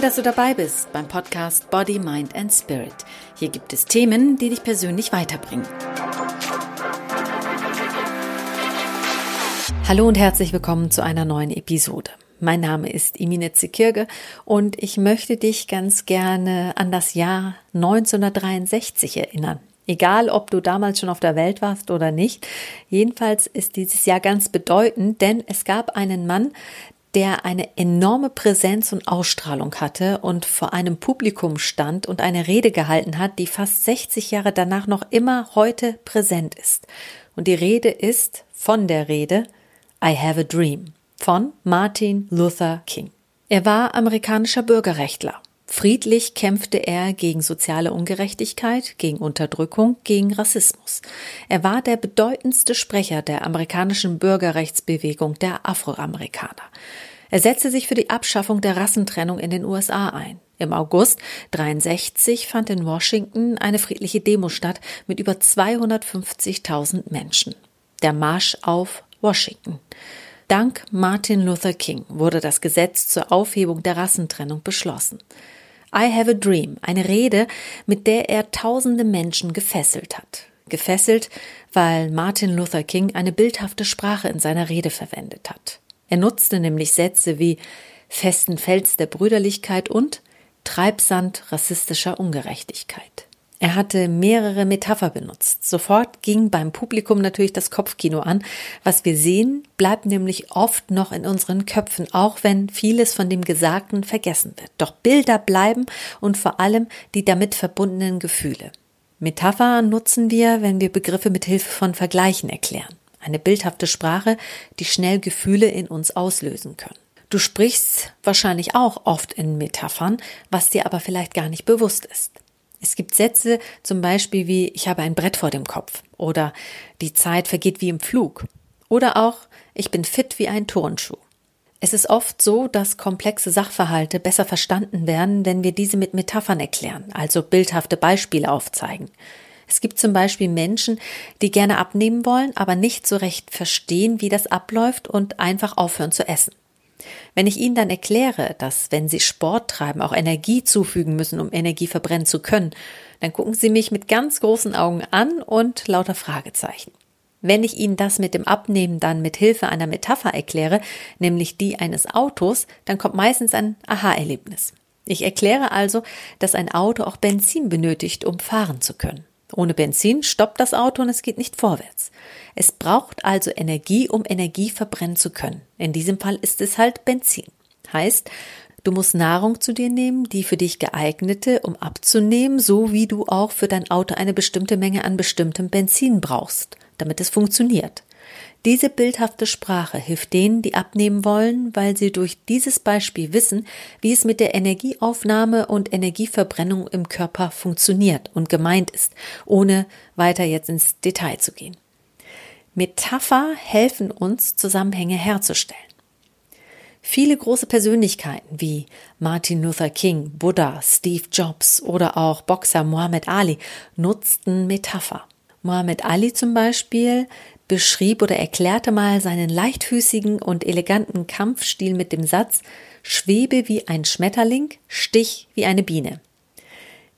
Toll, dass du dabei bist beim Podcast Body, Mind and Spirit. Hier gibt es Themen, die dich persönlich weiterbringen. Hallo und herzlich willkommen zu einer neuen Episode. Mein Name ist Imine Zekirge und ich möchte dich ganz gerne an das Jahr 1963 erinnern. Egal, ob du damals schon auf der Welt warst oder nicht. Jedenfalls ist dieses Jahr ganz bedeutend, denn es gab einen Mann, der eine enorme Präsenz und Ausstrahlung hatte und vor einem Publikum stand und eine Rede gehalten hat, die fast 60 Jahre danach noch immer heute präsent ist. Und die Rede ist von der Rede I Have a Dream von Martin Luther King. Er war amerikanischer Bürgerrechtler. Friedlich kämpfte er gegen soziale Ungerechtigkeit, gegen Unterdrückung, gegen Rassismus. Er war der bedeutendste Sprecher der amerikanischen Bürgerrechtsbewegung der Afroamerikaner. Er setzte sich für die Abschaffung der Rassentrennung in den USA ein. Im August 63 fand in Washington eine friedliche Demo statt mit über 250.000 Menschen. Der Marsch auf Washington. Dank Martin Luther King wurde das Gesetz zur Aufhebung der Rassentrennung beschlossen. I Have a Dream, eine Rede, mit der er tausende Menschen gefesselt hat. Gefesselt, weil Martin Luther King eine bildhafte Sprache in seiner Rede verwendet hat. Er nutzte nämlich Sätze wie festen Fels der Brüderlichkeit und Treibsand rassistischer Ungerechtigkeit. Er hatte mehrere Metapher benutzt. Sofort ging beim Publikum natürlich das Kopfkino an. Was wir sehen, bleibt nämlich oft noch in unseren Köpfen, auch wenn vieles von dem Gesagten vergessen wird. Doch Bilder bleiben und vor allem die damit verbundenen Gefühle. Metapher nutzen wir, wenn wir Begriffe mit Hilfe von Vergleichen erklären. Eine bildhafte Sprache, die schnell Gefühle in uns auslösen können. Du sprichst wahrscheinlich auch oft in Metaphern, was dir aber vielleicht gar nicht bewusst ist. Es gibt Sätze zum Beispiel wie ich habe ein Brett vor dem Kopf oder die Zeit vergeht wie im Flug oder auch ich bin fit wie ein Turnschuh. Es ist oft so, dass komplexe Sachverhalte besser verstanden werden, wenn wir diese mit Metaphern erklären, also bildhafte Beispiele aufzeigen. Es gibt zum Beispiel Menschen, die gerne abnehmen wollen, aber nicht so recht verstehen, wie das abläuft und einfach aufhören zu essen. Wenn ich Ihnen dann erkläre, dass wenn Sie Sport treiben, auch Energie zufügen müssen, um Energie verbrennen zu können, dann gucken Sie mich mit ganz großen Augen an und lauter Fragezeichen. Wenn ich Ihnen das mit dem Abnehmen dann mit Hilfe einer Metapher erkläre, nämlich die eines Autos, dann kommt meistens ein Aha-Erlebnis. Ich erkläre also, dass ein Auto auch Benzin benötigt, um fahren zu können. Ohne Benzin stoppt das Auto und es geht nicht vorwärts. Es braucht also Energie, um Energie verbrennen zu können. In diesem Fall ist es halt Benzin. Heißt, du musst Nahrung zu dir nehmen, die für dich geeignete, um abzunehmen, so wie du auch für dein Auto eine bestimmte Menge an bestimmtem Benzin brauchst, damit es funktioniert. Diese bildhafte Sprache hilft denen, die abnehmen wollen, weil sie durch dieses Beispiel wissen, wie es mit der Energieaufnahme und Energieverbrennung im Körper funktioniert und gemeint ist, ohne weiter jetzt ins Detail zu gehen. Metapher helfen uns, Zusammenhänge herzustellen. Viele große Persönlichkeiten wie Martin Luther King, Buddha, Steve Jobs oder auch Boxer Muhammad Ali nutzten Metapher. Muhammad Ali zum Beispiel beschrieb oder erklärte mal seinen leichtfüßigen und eleganten Kampfstil mit dem Satz Schwebe wie ein Schmetterling, Stich wie eine Biene.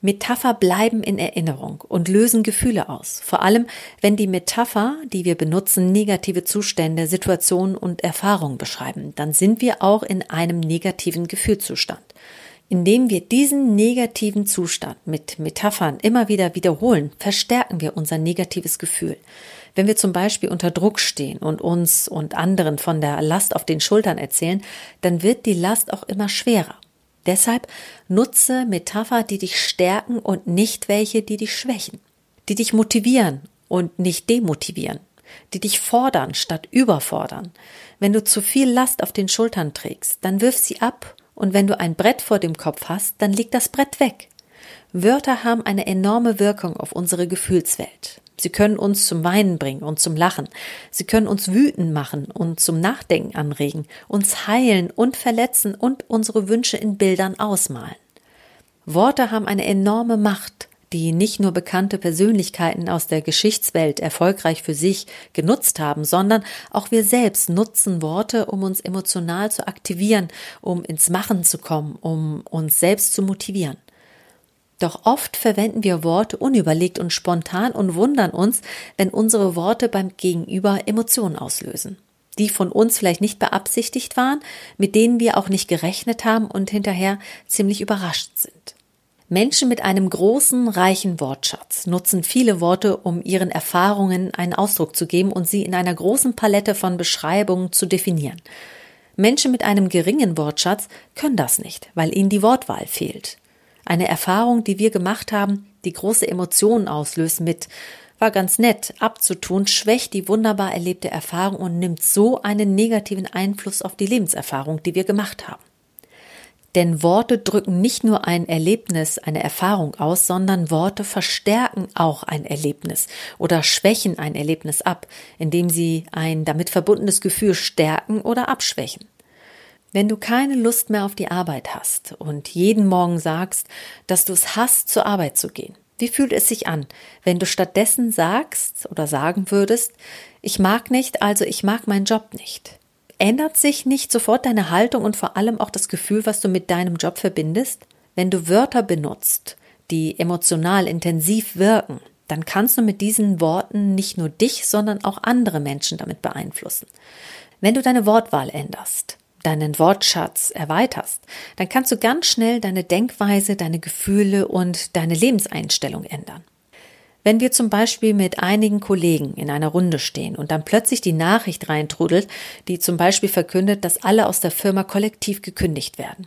Metapher bleiben in Erinnerung und lösen Gefühle aus, vor allem wenn die Metapher, die wir benutzen, negative Zustände, Situationen und Erfahrungen beschreiben, dann sind wir auch in einem negativen Gefühlszustand. Indem wir diesen negativen Zustand mit Metaphern immer wieder wiederholen, verstärken wir unser negatives Gefühl. Wenn wir zum Beispiel unter Druck stehen und uns und anderen von der Last auf den Schultern erzählen, dann wird die Last auch immer schwerer. Deshalb nutze Metapher, die dich stärken und nicht welche, die dich schwächen, die dich motivieren und nicht demotivieren, die dich fordern statt überfordern. Wenn du zu viel Last auf den Schultern trägst, dann wirf sie ab und wenn du ein Brett vor dem Kopf hast, dann leg das Brett weg. Wörter haben eine enorme Wirkung auf unsere Gefühlswelt. Sie können uns zum Weinen bringen und zum Lachen. Sie können uns wütend machen und zum Nachdenken anregen, uns heilen und verletzen und unsere Wünsche in Bildern ausmalen. Worte haben eine enorme Macht, die nicht nur bekannte Persönlichkeiten aus der Geschichtswelt erfolgreich für sich genutzt haben, sondern auch wir selbst nutzen Worte, um uns emotional zu aktivieren, um ins Machen zu kommen, um uns selbst zu motivieren. Doch oft verwenden wir Worte unüberlegt und spontan und wundern uns, wenn unsere Worte beim Gegenüber Emotionen auslösen, die von uns vielleicht nicht beabsichtigt waren, mit denen wir auch nicht gerechnet haben und hinterher ziemlich überrascht sind. Menschen mit einem großen, reichen Wortschatz nutzen viele Worte, um ihren Erfahrungen einen Ausdruck zu geben und sie in einer großen Palette von Beschreibungen zu definieren. Menschen mit einem geringen Wortschatz können das nicht, weil ihnen die Wortwahl fehlt. Eine Erfahrung, die wir gemacht haben, die große Emotionen auslöst mit war ganz nett abzutun, schwächt die wunderbar erlebte Erfahrung und nimmt so einen negativen Einfluss auf die Lebenserfahrung, die wir gemacht haben. Denn Worte drücken nicht nur ein Erlebnis, eine Erfahrung aus, sondern Worte verstärken auch ein Erlebnis oder schwächen ein Erlebnis ab, indem sie ein damit verbundenes Gefühl stärken oder abschwächen. Wenn du keine Lust mehr auf die Arbeit hast und jeden Morgen sagst, dass du es hast, zur Arbeit zu gehen, wie fühlt es sich an, wenn du stattdessen sagst oder sagen würdest, ich mag nicht, also ich mag meinen Job nicht? Ändert sich nicht sofort deine Haltung und vor allem auch das Gefühl, was du mit deinem Job verbindest? Wenn du Wörter benutzt, die emotional intensiv wirken, dann kannst du mit diesen Worten nicht nur dich, sondern auch andere Menschen damit beeinflussen. Wenn du deine Wortwahl änderst, deinen Wortschatz erweiterst, dann kannst du ganz schnell deine Denkweise, deine Gefühle und deine Lebenseinstellung ändern. Wenn wir zum Beispiel mit einigen Kollegen in einer Runde stehen und dann plötzlich die Nachricht reintrudelt, die zum Beispiel verkündet, dass alle aus der Firma kollektiv gekündigt werden,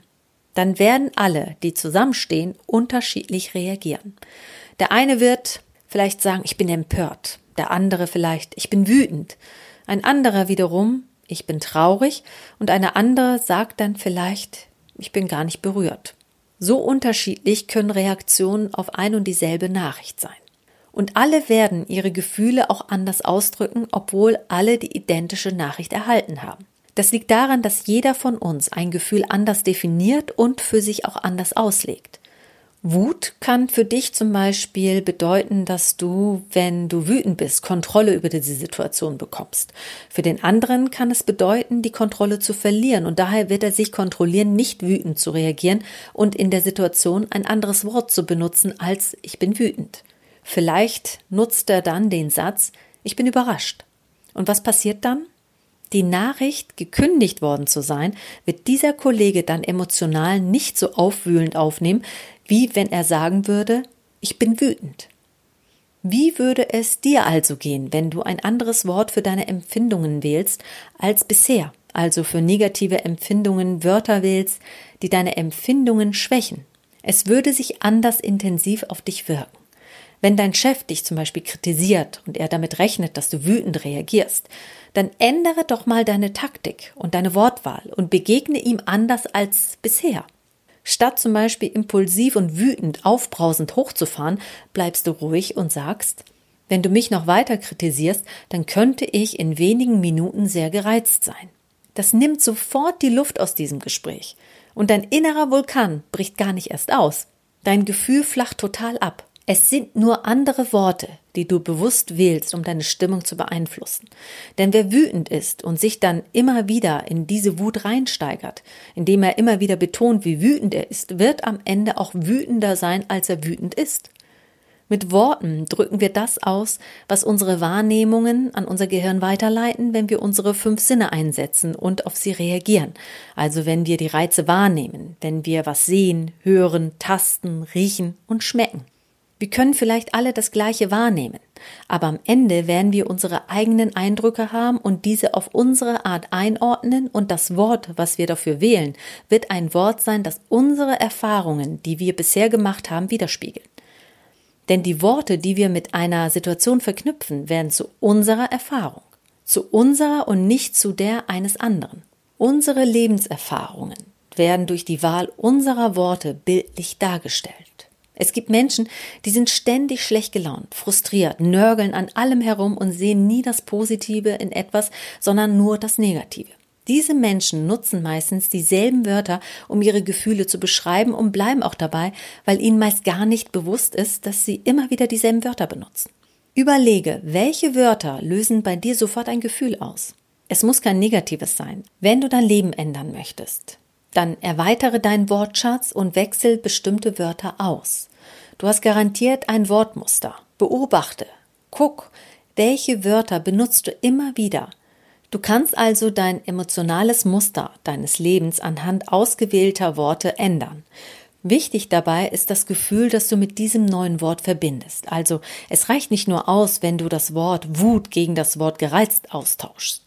dann werden alle, die zusammenstehen, unterschiedlich reagieren. Der eine wird vielleicht sagen, ich bin empört, der andere vielleicht, ich bin wütend, ein anderer wiederum, ich bin traurig und eine andere sagt dann vielleicht, ich bin gar nicht berührt. So unterschiedlich können Reaktionen auf ein und dieselbe Nachricht sein. Und alle werden ihre Gefühle auch anders ausdrücken, obwohl alle die identische Nachricht erhalten haben. Das liegt daran, dass jeder von uns ein Gefühl anders definiert und für sich auch anders auslegt. Wut kann für dich zum Beispiel bedeuten, dass du, wenn du wütend bist, Kontrolle über diese Situation bekommst. Für den anderen kann es bedeuten, die Kontrolle zu verlieren und daher wird er sich kontrollieren, nicht wütend zu reagieren und in der Situation ein anderes Wort zu benutzen als ich bin wütend. Vielleicht nutzt er dann den Satz ich bin überrascht. Und was passiert dann? die Nachricht, gekündigt worden zu sein, wird dieser Kollege dann emotional nicht so aufwühlend aufnehmen, wie wenn er sagen würde, ich bin wütend. Wie würde es dir also gehen, wenn du ein anderes Wort für deine Empfindungen wählst als bisher, also für negative Empfindungen Wörter wählst, die deine Empfindungen schwächen? Es würde sich anders intensiv auf dich wirken. Wenn dein Chef dich zum Beispiel kritisiert und er damit rechnet, dass du wütend reagierst, dann ändere doch mal deine Taktik und deine Wortwahl und begegne ihm anders als bisher. Statt zum Beispiel impulsiv und wütend aufbrausend hochzufahren, bleibst du ruhig und sagst, wenn du mich noch weiter kritisierst, dann könnte ich in wenigen Minuten sehr gereizt sein. Das nimmt sofort die Luft aus diesem Gespräch. Und dein innerer Vulkan bricht gar nicht erst aus. Dein Gefühl flacht total ab. Es sind nur andere Worte, die du bewusst wählst, um deine Stimmung zu beeinflussen. Denn wer wütend ist und sich dann immer wieder in diese Wut reinsteigert, indem er immer wieder betont, wie wütend er ist, wird am Ende auch wütender sein, als er wütend ist. Mit Worten drücken wir das aus, was unsere Wahrnehmungen an unser Gehirn weiterleiten, wenn wir unsere fünf Sinne einsetzen und auf sie reagieren. Also wenn wir die Reize wahrnehmen, wenn wir was sehen, hören, tasten, riechen und schmecken. Wir können vielleicht alle das Gleiche wahrnehmen, aber am Ende werden wir unsere eigenen Eindrücke haben und diese auf unsere Art einordnen und das Wort, was wir dafür wählen, wird ein Wort sein, das unsere Erfahrungen, die wir bisher gemacht haben, widerspiegelt. Denn die Worte, die wir mit einer Situation verknüpfen, werden zu unserer Erfahrung, zu unserer und nicht zu der eines anderen. Unsere Lebenserfahrungen werden durch die Wahl unserer Worte bildlich dargestellt. Es gibt Menschen, die sind ständig schlecht gelaunt, frustriert, nörgeln an allem herum und sehen nie das Positive in etwas, sondern nur das Negative. Diese Menschen nutzen meistens dieselben Wörter, um ihre Gefühle zu beschreiben und bleiben auch dabei, weil ihnen meist gar nicht bewusst ist, dass sie immer wieder dieselben Wörter benutzen. Überlege, welche Wörter lösen bei dir sofort ein Gefühl aus. Es muss kein negatives sein. Wenn du dein Leben ändern möchtest, dann erweitere deinen Wortschatz und wechsel bestimmte Wörter aus. Du hast garantiert ein Wortmuster. Beobachte, guck, welche Wörter benutzt du immer wieder. Du kannst also dein emotionales Muster deines Lebens anhand ausgewählter Worte ändern. Wichtig dabei ist das Gefühl, das du mit diesem neuen Wort verbindest. Also es reicht nicht nur aus, wenn du das Wort Wut gegen das Wort gereizt austauschst.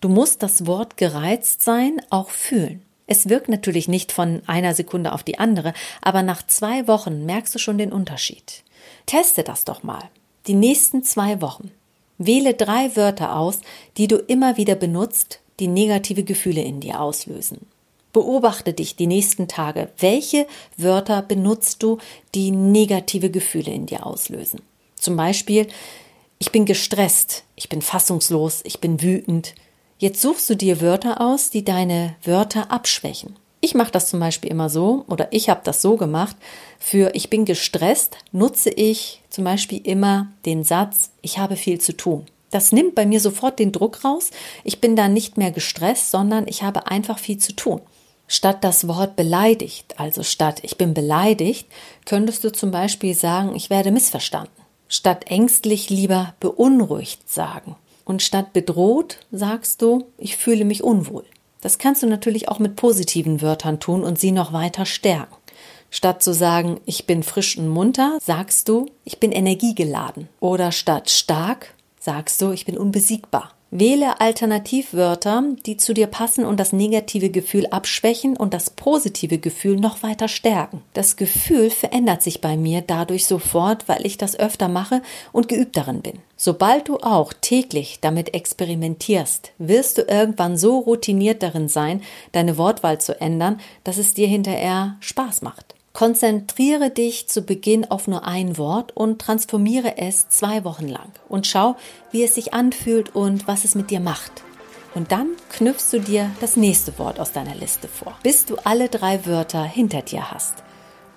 Du musst das Wort gereizt sein auch fühlen. Es wirkt natürlich nicht von einer Sekunde auf die andere, aber nach zwei Wochen merkst du schon den Unterschied. Teste das doch mal. Die nächsten zwei Wochen. Wähle drei Wörter aus, die du immer wieder benutzt, die negative Gefühle in dir auslösen. Beobachte dich die nächsten Tage. Welche Wörter benutzt du, die negative Gefühle in dir auslösen? Zum Beispiel, ich bin gestresst, ich bin fassungslos, ich bin wütend, Jetzt suchst du dir Wörter aus, die deine Wörter abschwächen. Ich mache das zum Beispiel immer so, oder ich habe das so gemacht, für ich bin gestresst nutze ich zum Beispiel immer den Satz, ich habe viel zu tun. Das nimmt bei mir sofort den Druck raus. Ich bin dann nicht mehr gestresst, sondern ich habe einfach viel zu tun. Statt das Wort beleidigt, also statt ich bin beleidigt, könntest du zum Beispiel sagen, ich werde missverstanden. Statt ängstlich lieber beunruhigt sagen. Und statt bedroht sagst du, ich fühle mich unwohl. Das kannst du natürlich auch mit positiven Wörtern tun und sie noch weiter stärken. Statt zu sagen, ich bin frisch und munter, sagst du, ich bin energiegeladen. Oder statt stark, sagst du, ich bin unbesiegbar. Wähle Alternativwörter, die zu dir passen und das negative Gefühl abschwächen und das positive Gefühl noch weiter stärken. Das Gefühl verändert sich bei mir dadurch sofort, weil ich das öfter mache und geübt darin bin. Sobald du auch täglich damit experimentierst, wirst du irgendwann so routiniert darin sein, deine Wortwahl zu ändern, dass es dir hinterher Spaß macht. Konzentriere dich zu Beginn auf nur ein Wort und transformiere es zwei Wochen lang und schau, wie es sich anfühlt und was es mit dir macht. Und dann knüpfst du dir das nächste Wort aus deiner Liste vor, bis du alle drei Wörter hinter dir hast.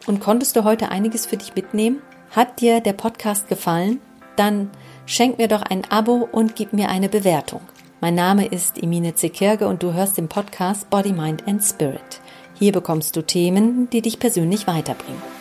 Und konntest du heute einiges für dich mitnehmen? Hat dir der Podcast gefallen? Dann schenk mir doch ein Abo und gib mir eine Bewertung. Mein Name ist Emine Zekirge und du hörst den Podcast Body, Mind and Spirit. Hier bekommst du Themen, die dich persönlich weiterbringen.